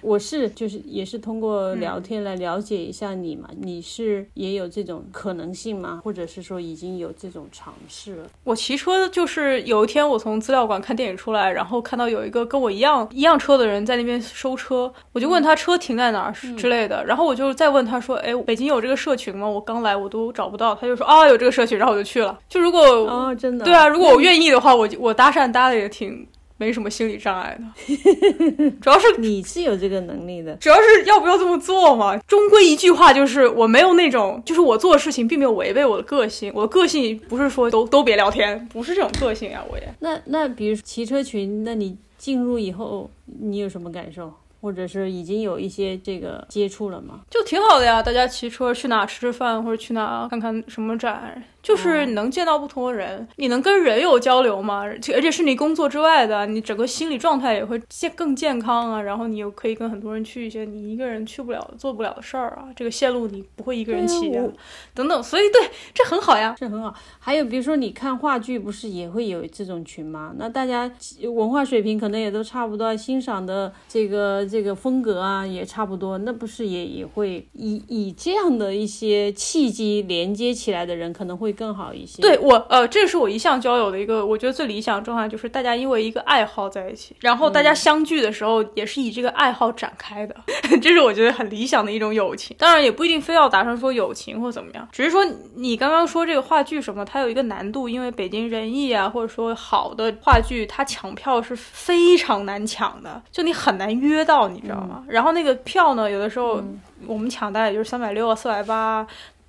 我是就是也是通过聊天来了解一下你嘛，你是也有这种可能性吗？或者是说已经有这种尝试了？我骑车就是有一天我从资料馆看电影出来，然后看到有一个跟我一样一样车的人在那边收车，我就问他车停在哪儿之类的，然后我就再问他说，哎，北京有这个社群吗？我刚来我都找不到，他就说啊有这个社群，然后我就去了。就如果、哦，真的？对啊，如果我愿意的话，我就我搭讪搭的也挺没什么心理障碍的，主要是你是有这个能力的。主要是要不要这么做嘛？终归一句话，就是我没有那种，就是我做的事情并没有违背我的个性。我的个性不是说都都别聊天，不是这种个性啊，我也。那那比如骑车群，那你进入以后你有什么感受？或者是已经有一些这个接触了吗？就挺好的呀，大家骑车去哪吃吃饭，或者去哪看看什么展，就是你能见到不同的人，你能跟人有交流嘛，而且是你工作之外的，你整个心理状态也会健更健康啊。然后你又可以跟很多人去一些你一个人去不了、做不了的事儿啊。这个线路你不会一个人骑对啊我等等，所以对这很好呀。这很好。还有比如说你看话剧，不是也会有这种群吗？那大家文化水平可能也都差不多，欣赏的这个这个风格啊也差不多，那不是也也会以以这样的一些契机连接起来的人，可能会更好一些。对我，呃，这是我一向交友的一个，我觉得最理想的状态就是大家因为一个爱好在一起，然后大家相聚的时候也是以这个爱好展开的，这是我觉得很理想的一种友情。当然也不一定非要达成说友情或怎么样，只是说你刚刚说这个话剧什么，它有一个难度，因为北京人艺啊，或者说好的话剧，它抢票是非常难抢的，就你很难约到，你知道吗？然后那个票呢，有的时候我们抢大概也就是三百六啊、四百八。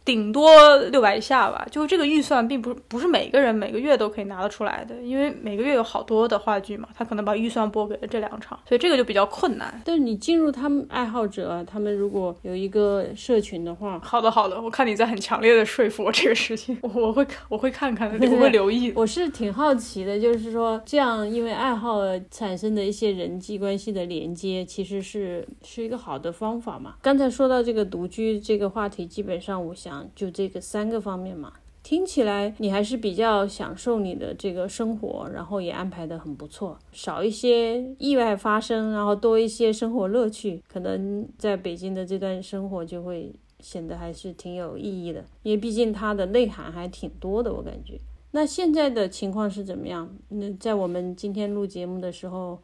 顶多六百以下吧，就这个预算并不是不是每个人每个月都可以拿得出来的，因为每个月有好多的话剧嘛，他可能把预算拨给了这两场，所以这个就比较困难。但是你进入他们爱好者啊，他们如果有一个社群的话，好的，好的，我看你在很强烈的说服我这个事情，我我会看我会看看的，我会 留意。我是挺好奇的，就是说这样因为爱好而产生的一些人际关系的连接，其实是是一个好的方法嘛。刚才说到这个独居这个话题，基本上我想就这个三个方面嘛。听起来你还是比较享受你的这个生活，然后也安排的很不错，少一些意外发生，然后多一些生活乐趣，可能在北京的这段生活就会显得还是挺有意义的，因为毕竟它的内涵还挺多的，我感觉。那现在的情况是怎么样？那在我们今天录节目的时候，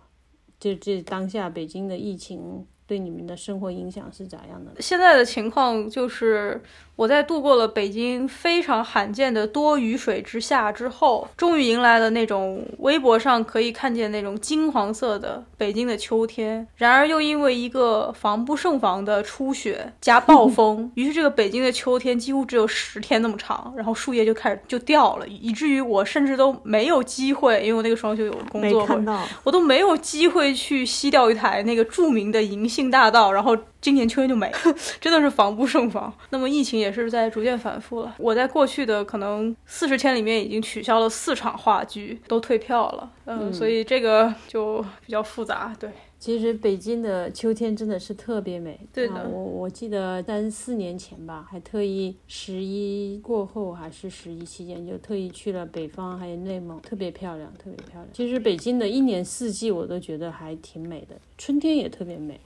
就这当下北京的疫情对你们的生活影响是咋样的？现在的情况就是，我在度过了北京非常罕见的多雨水之下之后，终于迎来了那种微博上可以看见那种金黄色的北京的秋天。然而，又因为一个防不胜防的初雪加暴 风，于是这个北京的秋天几乎只有十天那么长，然后树叶就开始就掉了，以至于我甚至都没有机会，因为我那个时候就有工作，我都没有机会去吸掉一台那个著名的银杏大道，然后今年秋天就没了，真的是防不胜防。那么疫情也是在逐渐反复了。我在过去的可能四十天里面已经取消了四场话剧，都退票了。嗯，所以这个就比较复杂。对，其实北京的秋天真的是特别美。对的啊我我记得三四年前吧，还特意十一过后还是十一期间，就特意去了北方还有内蒙，特别漂亮，特别漂亮。其实北京的一年四季我都觉得还挺美的，春天也特别美。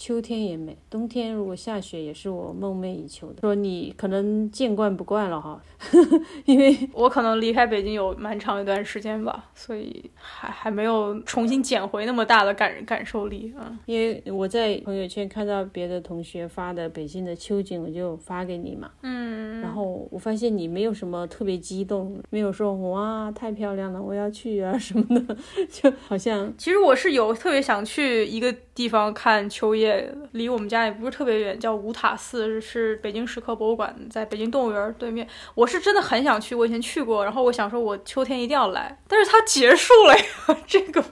秋天也美，冬天如果下雪也是我梦寐以求的。说你可能见惯不惯了哈，因为我可能离开北京有蛮长一段时间吧，所以还还没有重新捡回那么大的感感受力。啊，因为我在朋友圈看到别的同学发的北京的秋景，我就发给你嘛。嗯，然后我发现你没有什么特别激动，没有说哇太漂亮了，我要去啊什么的，就好像其实我是有特别想去一个地方看秋叶，离我们家也不是特别远，叫五塔寺，是北京石刻博物馆，在北京动物园对面。我是真的很想去，我以前去过，然后我想说我秋天一定要来，但是它结束了呀，这个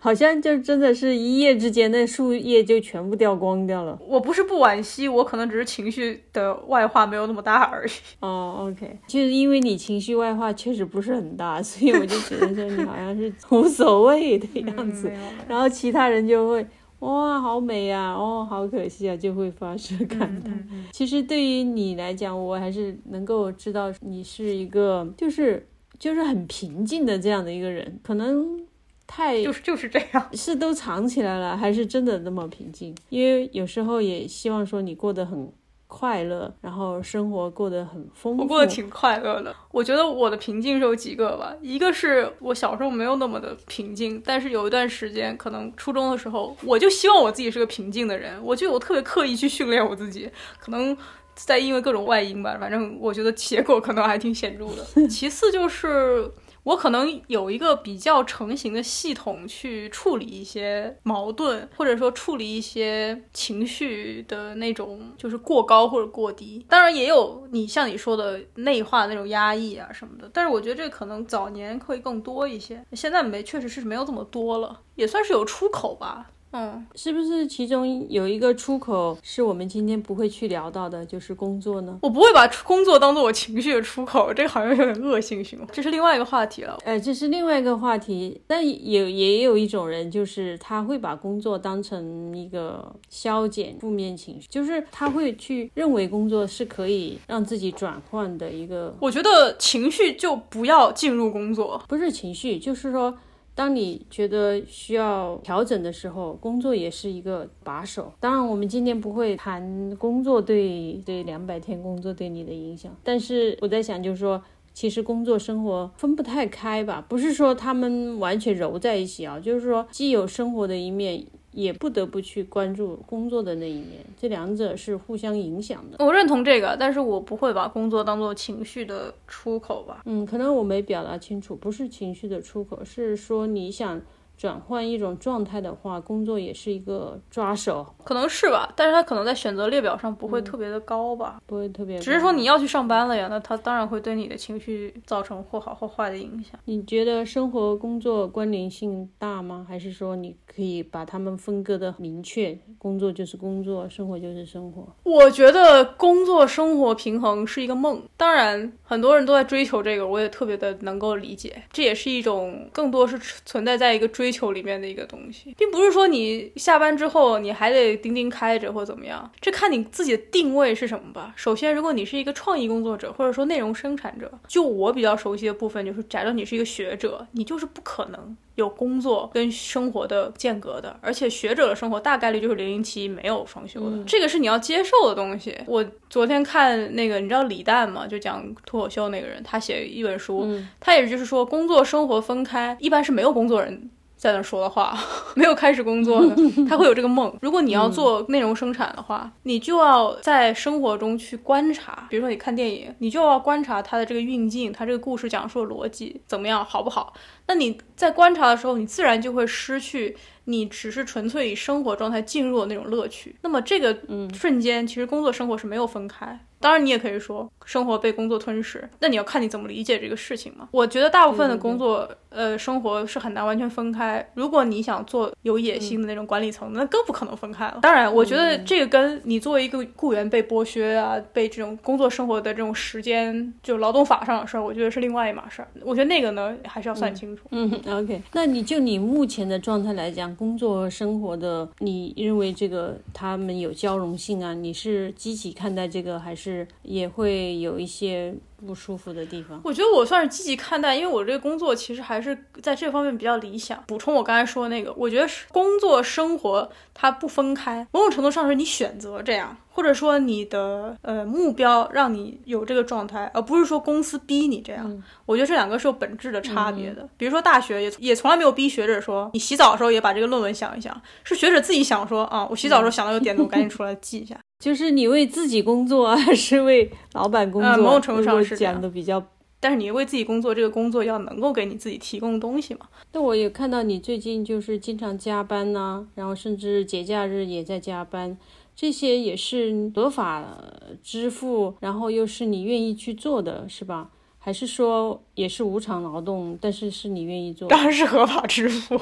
好像就真的是一夜之间那树叶就全部掉光掉了。我不是不惋惜，我可能只是情绪的外化没有那么大而已。哦，OK，就是因为你情绪外化确实不是很大，所以我就觉得说你好像是无所谓的样子，然后其他人就会。哇，好美呀、哦，好可惜啊，就会发出感叹。嗯其实对于你来讲，我还是能够知道你是一个就是就是很平静的这样的一个人，可能太就是就是这样。是都藏起来了，还是真的那么平静？因为有时候也希望说你过得很快乐，然后生活过得很丰富。我过得挺快乐的。我觉得我的平静是有几个吧，一个是我小时候没有那么的平静，但是有一段时间，可能初中的时候，我就希望我自己是个平静的人，我就我特别刻意去训练我自己，可能。在因为各种外因吧，反正我觉得结果可能还挺显著的。其次就是我可能有一个比较成型的系统去处理一些矛盾，或者说处理一些情绪的那种，就是过高或者过低。当然也有你像你说的内化的那种压抑啊什么的，但是我觉得这可能早年会更多一些，现在没确实是没有这么多了，也算是有出口吧。嗯，是不是其中有一个出口是我们今天不会去聊到的，就是工作呢？我不会把工作当做我情绪的出口，这个好像有点恶性循环，这是另外一个话题了。哎，这是另外一个话题，但也也有一种人，就是他会把工作当成一个消减负面情绪，就是他会去认为工作是可以让自己转换的一个，我觉得情绪就不要进入工作，不是情绪，就是说。当你觉得需要调整的时候，工作也是一个把手。当然，我们今天不会谈工作对对两百天工作对你的影响，但是我在想，就是说，其实工作生活分不太开吧，不是说他们完全揉在一起啊，就是说既有生活的一面，也不得不去关注工作的那一面，这两者是互相影响的。我认同这个，但是我不会把工作当做情绪的出口吧。嗯，可能我没表达清楚，不是情绪的出口，是说你想转换一种状态的话，工作也是一个抓手，可能是吧，但是他可能在选择列表上不会特别的高吧。不会特别。只是说你要去上班了呀，那他当然会对你的情绪造成或好或坏的影响。你觉得生活工作关联性大吗？还是说你可以把它们分割的明确？工作就是工作，生活就是生活。我觉得工作生活平衡是一个梦，当然很多人都在追求这个，我也特别的能够理解。这也是一种更多是存在在一个追求里面的一个东西，并不是说你下班之后你还得钉钉开着或怎么样，这看你自己的定位是什么吧。首先，如果你是一个创意工作者，或者说内容生产者，就我比较熟悉的部分就是，假如你是一个学者，你就是不可能。有工作跟生活的间隔的，而且学者的生活大概率就是零零七没有双休的，这个是你要接受的东西。我昨天看那个，你知道李诞吗？就讲脱口秀那个人，他写一本书，他也就是说工作生活分开，一般是没有工作人。在那说的话，没有开始工作的，他会有这个梦。如果你要做内容生产的话，你就要在生活中去观察。比如说你看电影，你就要观察它的这个运镜，它这个故事讲述的逻辑怎么样，好不好？那你在观察的时候，你自然就会失去你只是纯粹以生活状态进入的那种乐趣。那么这个瞬间，其实工作生活是没有分开。当然，你也可以说生活被工作吞噬，那你要看你怎么理解这个事情嘛。我觉得大部分的工作，呃，生活是很难完全分开。如果你想做有野心的那种管理层，那更不可能分开了。当然，我觉得这个跟你作为一个雇员被剥削啊，被这种工作生活的这种时间就劳动法上的事儿，我觉得是另外一码事儿。我觉得那个呢，还是要算清楚。嗯，OK。那你就你目前的状态来讲，工作和生活的，你认为这个他们有交融性啊？你是积极看待这个，还是也会有一些不舒服的地方？我觉得我算是积极看待，因为我这个工作其实还是在这方面比较理想。补充我刚才说的那个，我觉得是工作生活它不分开，某种程度上是你选择这样，或者说你的呃目标让你有这个状态，而不是说公司逼你这样。我觉得这两个是有本质的差别的。比如说大学也也从来没有逼学者说你洗澡的时候也把这个论文想一想，是学者自己想说啊，我洗澡的时候想到有点子，我赶紧出来记一下。就是你为自己工作啊，还是为老板工作？呃某种程度上是讲的比较。但是你为自己工作，这个工作要能够给你自己提供东西嘛。那我也看到你最近就是经常加班呐、然后甚至节假日也在加班，这些也是合法支付，然后又是你愿意去做的，是吧？还是说也是无偿劳动，但是是你愿意做？当然是合法支付，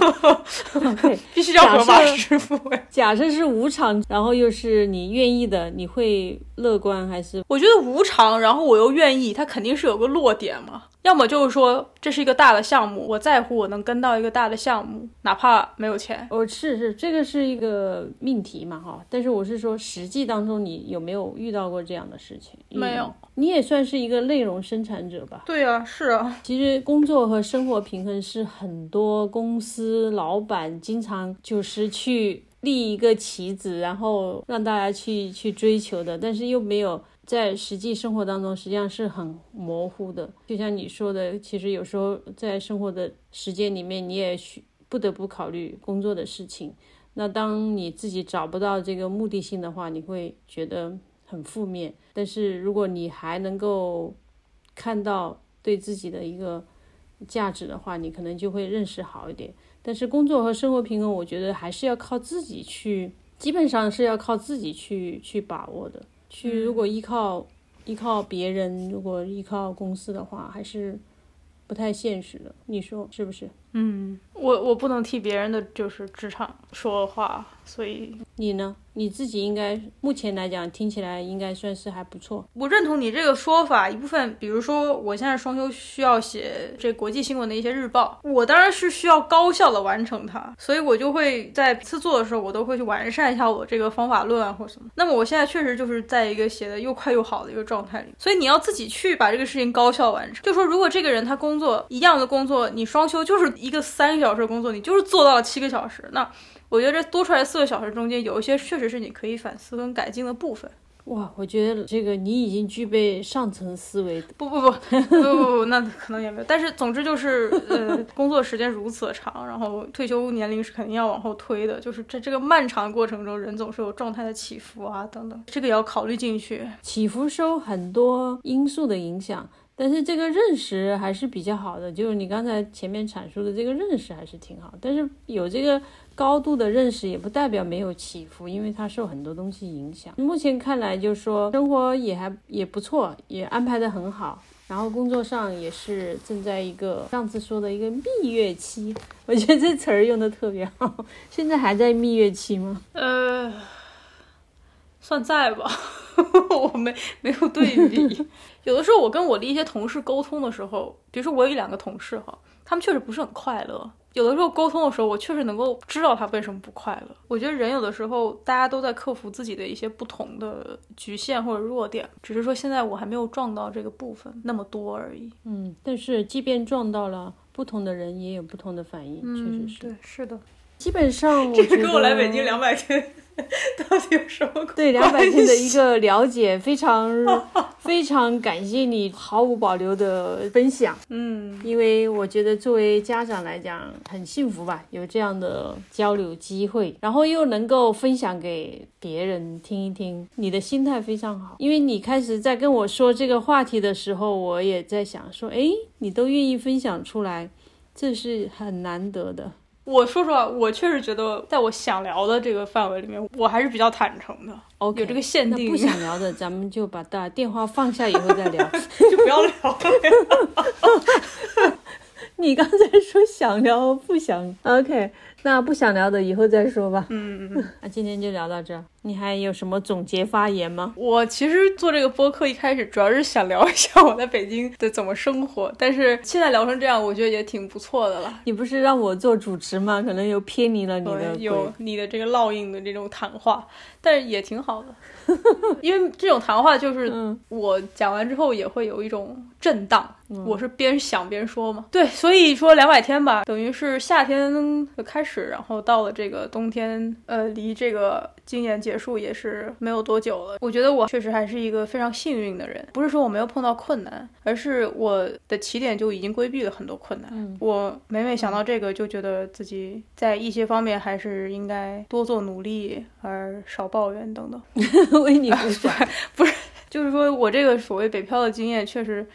对，必须要合法支付。假设是无偿，然后又是你愿意的，你会乐观还是？我觉得无偿，然后我又愿意，它肯定是有个落点嘛。要么就是说这是一个大的项目，我在乎我能跟到一个大的项目，哪怕没有钱。哦，是是，这个是一个命题嘛，哈。但是我是说，实际当中你有没有遇到过这样的事情？没有嗯。你也算是一个内容生产者吧？对啊，是啊，其实工作和生活平衡是很多公司老板经常就是去立一个旗子，然后让大家去去追求的，但是又没有在实际生活当中，实际上是很模糊的。就像你说的，其实有时候在生活的时间里面，你也需不得不考虑工作的事情。那当你自己找不到这个目的性的话，你会觉得很负面。但是如果你还能够看到对自己的一个价值的话，你可能就会认识好一点。但是工作和生活平衡，我觉得还是要靠自己去，基本上是要靠自己去去把握的。去如果依靠依靠别人，如果依靠公司的话，还是不太现实的。你说是不是？嗯，我我不能替别人的就是职场说话，所以你呢？你自己应该目前来讲听起来应该算是还不错。我认同你这个说法一部分，比如说我现在双休需要写这国际新闻的一些日报，我当然是需要高效的完成它，所以我就会在次做的时候，我都会去完善一下我这个方法论啊或什么。那么我现在确实就是在一个写的又快又好的一个状态里，所以你要自己去把这个事情高效完成。就说如果这个人他工作一样的工作，你双休就是一个三个小时的工作，你就是做到了七个小时，那。我觉得这多出来四个小时中间，有一些确实是你可以反思跟改进的部分。哇，我觉得这个你已经具备上层思维。不不不不不不不，那可能也没有。但是总之就是，呃，工作时间如此的长，然后退休年龄是肯定要往后推的。就是在这个漫长过程中，人总是有状态的起伏啊等等，这个也要考虑进去。起伏受很多因素的影响，但是这个认识还是比较好的。就是你刚才前面阐述的这个认识还是挺好，但是有这个高度的认识也不代表没有起伏，因为它受很多东西影响。目前看来，就是说生活也还也不错，也安排的很好。然后工作上也是正在一个上次说的一个蜜月期，我觉得这词儿用的特别好。现在还在蜜月期吗？呃，算在吧，我没没有对 比。有的时候我跟我的一些同事沟通的时候，比如说我有一两个同事哈，他们确实不是很快乐。有的时候沟通的时候，我确实能够知道他为什么不快乐。我觉得人有的时候大家都在克服自己的一些不同的局限或者弱点，只是说现在我还没有撞到这个部分那么多而已。嗯，但是即便撞到了，不同的人也有不同的反应，确实是。对，是的。基本上我这觉得跟我来北京两百天 到底有什么关系？对两百天的一个了解，非常 非常感谢你毫无保留的分享。嗯，因为我觉得作为家长来讲很幸福吧，有这样的交流机会，然后又能够分享给别人听一听，你的心态非常好。因为你开始在跟我说这个话题的时候，我也在想说，哎，你都愿意分享出来，这是很难得的。我说实话，我确实觉得在我想聊的这个范围里面，我还是比较坦诚的。OK，有这个限定不想聊的，咱们就把大电话放下以后再聊。就不要聊了。你刚才说想聊不想，OK，那不想聊的以后再说吧。嗯，嗯 那今天就聊到这儿，你还有什么总结发言吗？我其实做这个播客一开始主要是想聊一下我在北京的怎么生活，但是现在聊成这样，我觉得也挺不错的了。你不是让我做主持吗？可能又偏离了你的，有你的这个烙印的这种谈话，但是也挺好的，因为这种谈话就是嗯我讲完之后也会有一种震荡，我是边想边说嘛。对，所以说两百天吧，等于是夏天的开始，然后到了这个冬天，呃，离这个今年结束也是没有多久了。我觉得我确实还是一个非常幸运的人，不是说我没有碰到困难，而是我的起点就已经规避了很多困难。嗯我每每想到这个，就觉得自己在一些方面还是应该多做努力，而少抱怨等等。为你鼓掌。就是说我这个所谓北漂的经验确实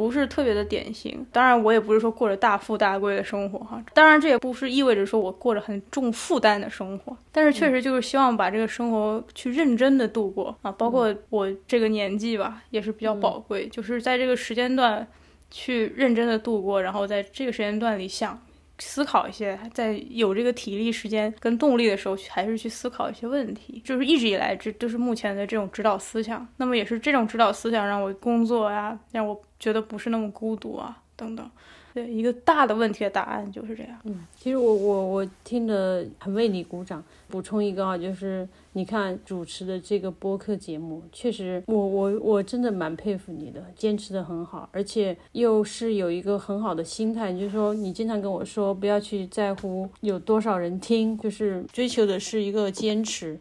不是特别的典型。当然，我也不是说过着大富大贵的生活哈。当然，这也不是意味着说我过着很重负担的生活。但是，确实就是希望把这个生活去认真的度过啊。包括我这个年纪吧，也是比较宝贵，就是在这个时间段去认真的度过，然后在这个时间段里想。思考一些，在有这个体力、时间跟动力的时候，还是去思考一些问题。就是一直以来，这都是目前的这种指导思想。那么也是这种指导思想让我工作呀、让我觉得不是那么孤独啊，等等。对，一个大的问题的答案就是这样。嗯其实我我我听得很为你鼓掌。补充一个啊，就是你看主持的这个播客节目，确实我我我真的蛮佩服你的，坚持的很好，而且又是有一个很好的心态，就是说你经常跟我说不要去在乎有多少人听，就是追求的是一个坚持，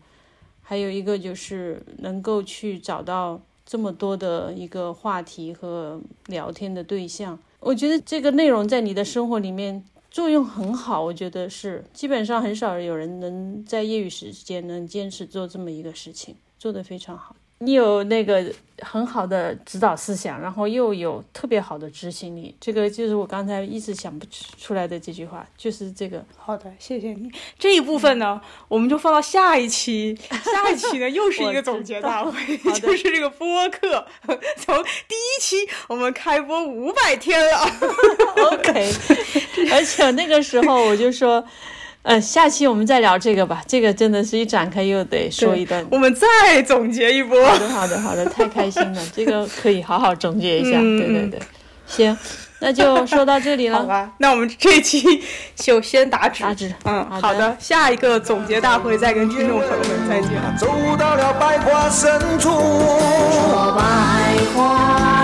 还有一个就是能够去找到这么多的一个话题和聊天的对象。我觉得这个内容在你的生活里面作用很好，我觉得是基本上很少有人能在业余时间能坚持做这么一个事情，做得非常好。你有那个很好的指导思想，然后又有特别好的执行力，这个就是我刚才一直想不出来的这句话，就是这个。好的，谢谢你。这一部分呢，我们就放到下一期。下一期呢，又是一个总结大会，就是这个播客。从第一期我们开播五百天了。OK，而且那个时候我就说，呃，下期我们再聊这个吧，这个真的是一展开又得说一段。我们再总结一波。好的，好的，好的，太开心了，这个可以好好总结一下。嗯对对对，行，那就说到这里了。好吧，那我们这期就先打止。打止嗯，好的好的，下一个总结大会再跟听众朋友们再见。走到了百花深处。说百花